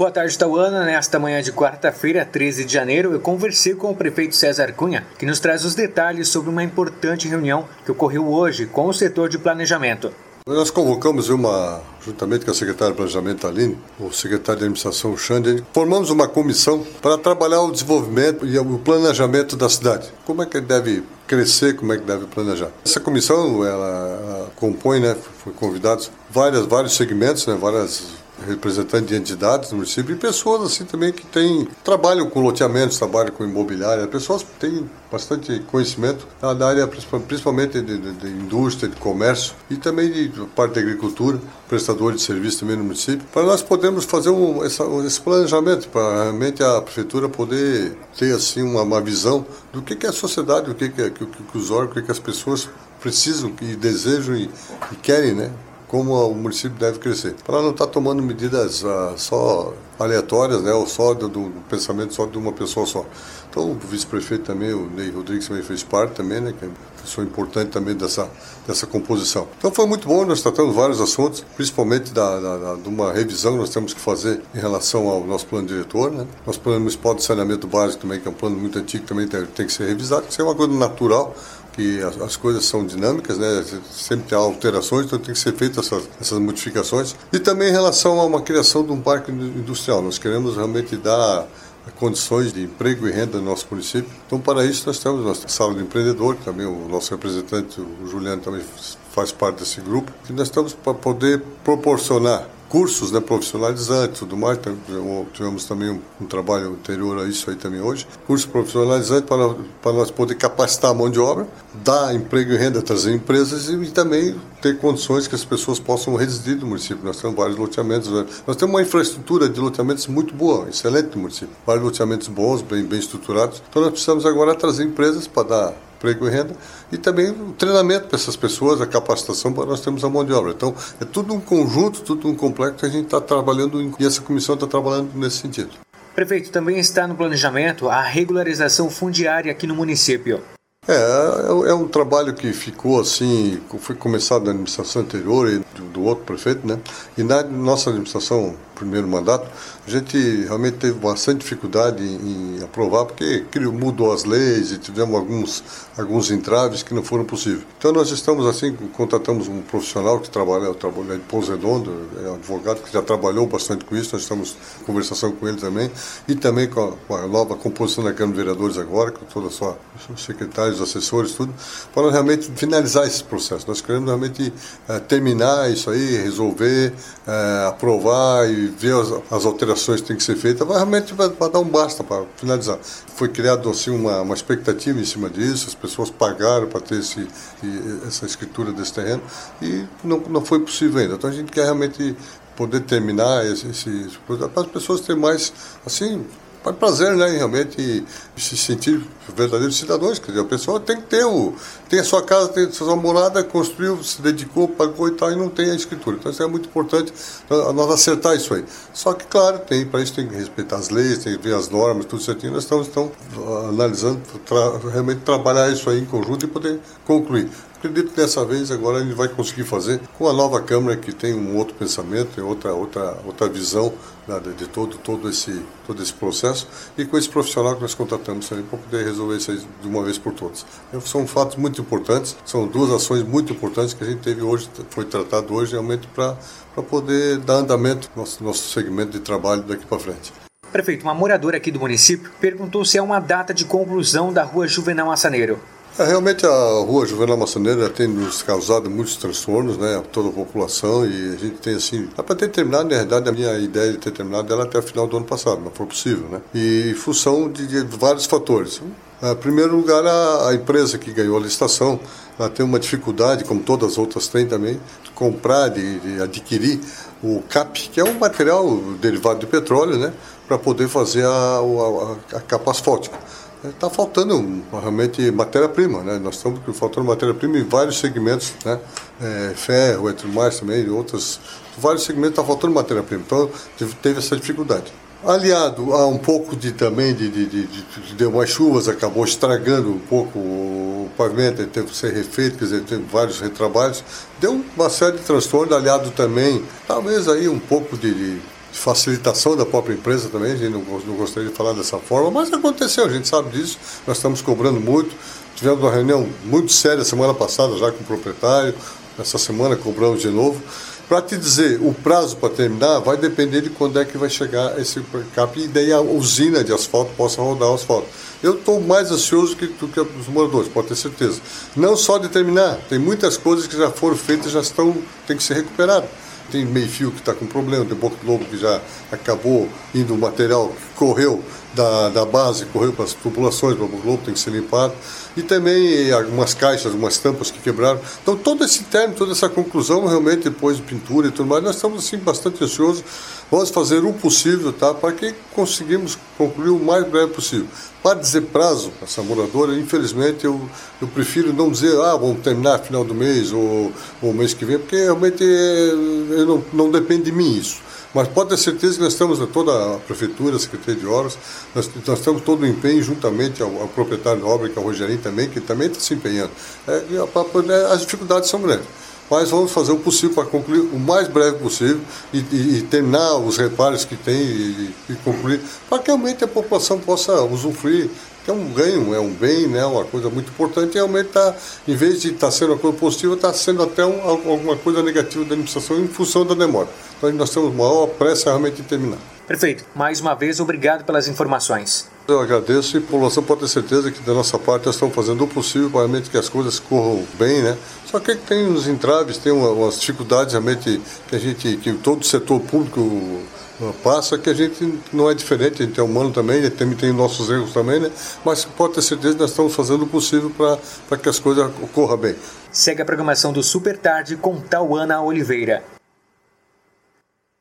Boa tarde, Tauana. Nesta manhã de quarta-feira, 13 de janeiro, eu conversei com o prefeito César Cunha, que nos traz os detalhes sobre uma importante reunião que ocorreu hoje com o setor de planejamento. Nós convocamos uma, juntamente com a secretária de Planejamento Aline, o secretário de Administração Xande, formamos uma comissão para trabalhar o desenvolvimento e o planejamento da cidade. Como é que deve crescer, como é que deve planejar. Essa comissão, ela, ela compõe, né, foi convidados várias, vários segmentos, né, várias representantes de entidades do município e pessoas assim também que têm trabalham com loteamentos, trabalham com imobiliária, pessoas que têm bastante conhecimento da área principalmente de, de, de, indústria, de comércio e também de parte da agricultura, prestadores de serviço também no município, para nós podermos fazer um, essa, esse planejamento para realmente a prefeitura poder ter assim uma, uma visão do que, que é a sociedade, o que, que, é, que, que os órgãos, o que, que as pessoas precisam e desejam e, e querem, né? Como o município deve crescer. Para não estar tá tomando medidas uh, só aleatórias, né, ou só do, do, pensamento só de uma pessoa só. Então, o vice-prefeito também, o Ney Rodrigues também fez parte também, né, que é pessoa importante também dessa, dessa composição. Então, foi muito bom, nós tratamos vários assuntos, principalmente da, da, da, de uma revisão que nós temos que fazer em relação ao nosso plano diretor, né. Nosso plano municipal de saneamento básico também, que é um plano muito antigo, também tem, tem que ser revisado, isso é uma coisa natural, que as, as, coisas são dinâmicas, né? sempre tem alterações, então tem que ser feitas essas, essas modificações. E também em relação a uma criação de um parque industrial, nós queremos realmente dar condições de emprego e renda no nosso município. Então, para isso, nós temos nossa sala de empreendedor, também o nosso representante, o Juliano, também faz parte desse grupo, e nós estamos para poder proporcionar cursos né, profissionalizantes tudo mais. Tivemos também um, trabalho anterior a isso aí também hoje. Cursos profissionalizantes para, para nós poder capacitar a mão de obra, dar emprego e renda, trazer empresas e, e também ter condições que as pessoas possam residir no município. Nós temos vários loteamentos, né? nós temos uma infraestrutura de loteamentos muito boa, excelente no município. Vários loteamentos bons, bem, bem estruturados. Então nós precisamos agora trazer empresas para dar emprego e renda, e também o treinamento para essas pessoas, a capacitação para nós termos a mão de obra. Então, é tudo um conjunto, tudo um complexo que a gente está trabalhando e essa comissão está trabalhando nesse sentido. Prefeito, também está no planejamento a regularização fundiária aqui no município. É, é, é um trabalho que ficou assim, foi começado na administração anterior e do, do outro prefeito, né? E na nossa administração primeiro mandato, a gente realmente teve bastante dificuldade em, em aprovar, porque mudou as leis e tivemos alguns, alguns entraves que não foram possíveis. Então nós estamos assim, contratamos um profissional que trabalha, trabalha em Pouso Redondo, é um advogado que já trabalhou bastante com isso, nós estamos em conversação com ele também, e também com a, com a nova composição da Câmara de Vereadores agora, com toda a sua secretários, assessores, tudo, para realmente finalizar esse processo. Nós queremos realmente é, terminar isso aí, resolver, é, aprovar e ver as, as, alterações que têm que ser feitas, realmente vai, vai, dar um basta para finalizar. Foi criado assim uma, uma expectativa em cima disso, as pessoas pagaram para ter esse, essa escritura desse terreno e não, não foi possível ainda. Então a gente quer realmente poder terminar esse, esse para as pessoas terem mais assim para prazer, né, realmente se sentir verdadeiros cidadãos. Quer dizer, a pessoa tem que ter o, tem a sua casa, tem a sua morada, construiu, se dedicou, pagou e tal, e não tem a escritura. Então isso é muito importante nós acertar isso aí. Só que, claro, tem, para isso tem que respeitar as leis, tem que ver as normas, tudo certinho. Nós estamos então, analisando, tra, realmente trabalhar isso aí em conjunto e poder concluir. Acredito que dessa vez agora gente vai conseguir fazer com a nova Câmara que tem um outro pensamento, tem outra, outra, outra visão né, de todo, todo, esse, todo esse processo e com esse profissional que nós contratamos também para poder resolver isso aí de uma vez por todas. Então, são fatos muito importantes, são duas ações muito importantes que a gente teve hoje, foi tratado hoje realmente para poder dar andamento ao nosso, nosso segmento de trabalho daqui para frente. Prefeito, uma moradora aqui do município perguntou se é uma data de conclusão da rua Juvenal Massaneiro. É, realmente a rua Juvenal Massaneira tem nos causado muitos transtornos, né, a toda a população e a gente tem assim, para ter terminado, na verdade a minha ideia de ter terminado ela até o final do ano passado, não foi possível, né, e função de, de vários fatores. Em primeiro lugar, a, a, empresa que ganhou a licitação, ela tem uma dificuldade, como todas as outras têm também, de comprar, de, de adquirir o CAP, que é um material derivado de petróleo, né, para poder fazer a, a, a capa asfáltica está faltando realmente matéria-prima, né? Nós estamos faltando matéria-prima em vários segmentos, né? É, ferro, entre mais também, outros, vários segmentos está faltando matéria-prima. Então teve essa dificuldade. Aliado a um pouco de também de, de, de, de, de umas chuvas, acabou estragando um pouco o pavimento, teve que ser refeito, quer dizer, teve vários retrabalhos, deu uma série de transtornos, aliado também, talvez aí um pouco de, facilitação da própria empresa também, a gente não, não gostaria de falar dessa forma, mas aconteceu, a gente sabe disso, nós estamos cobrando muito. Tivemos uma reunião muito séria semana passada já com o proprietário, essa semana cobramos de novo. Para te dizer, o prazo para terminar vai depender de quando é que vai chegar esse cap e daí a usina de asfalto possa rodar o asfalto. Eu estou mais ansioso que, do que os moradores, pode ter certeza. Não só de terminar, tem muitas coisas que já foram feitas já estão, tem que ser recuperadas tem meio fio que está com problema, tem Boca do Lobo que já acabou indo o material que correu da, da base, correu para as tubulações, o Boca do Lobo tem que ser limpado. E também algumas caixas, algumas tampas que quebraram. Então todo esse término, toda essa conclusão, realmente depois de pintura e tudo mais, nós estamos assim bastante ansiosos. Vamos fazer o possível tá, para que conseguimos concluir o mais breve possível. Para dizer prazo, essa moradora, infelizmente eu, eu prefiro não dizer, ah, vamos terminar final do mês ou, ou mês que vem, porque realmente é, não, não depende de mim isso. Mas pode ter certeza que nós estamos, toda a prefeitura, a Secretaria de Obras, nós, nós estamos todo o empenho, juntamente ao, ao, proprietário da obra, que é o Rogerinho também, que também está se empenhando. É, as dificuldades são grandes mas vamos fazer o possível para concluir o mais breve possível e, e, e terminar os reparos que tem e, e concluir, para que realmente a população possa usufruir é um ganho, é um bem, né, uma coisa muito importante, realmente está, em vez de estar tá sendo uma coisa positiva, está sendo até um, alguma coisa negativa da administração em função da demora. Então nós temos maior pressa realmente em terminar. Perfeito. Mais uma vez, obrigado pelas informações. Eu agradeço e a população pode ter certeza que da nossa parte nós estamos fazendo o possível para realmente que as coisas corram bem, né? Só que tem uns entraves, tem umas dificuldades realmente que a gente, que todo o setor público passa, que a gente não é diferente, a gente é humano também, gente tem nossos erros também, né? Mas pode ter certeza que nós estamos fazendo o possível para que as coisas ocorram bem. Segue a programação do Super Tarde com Tauana Oliveira.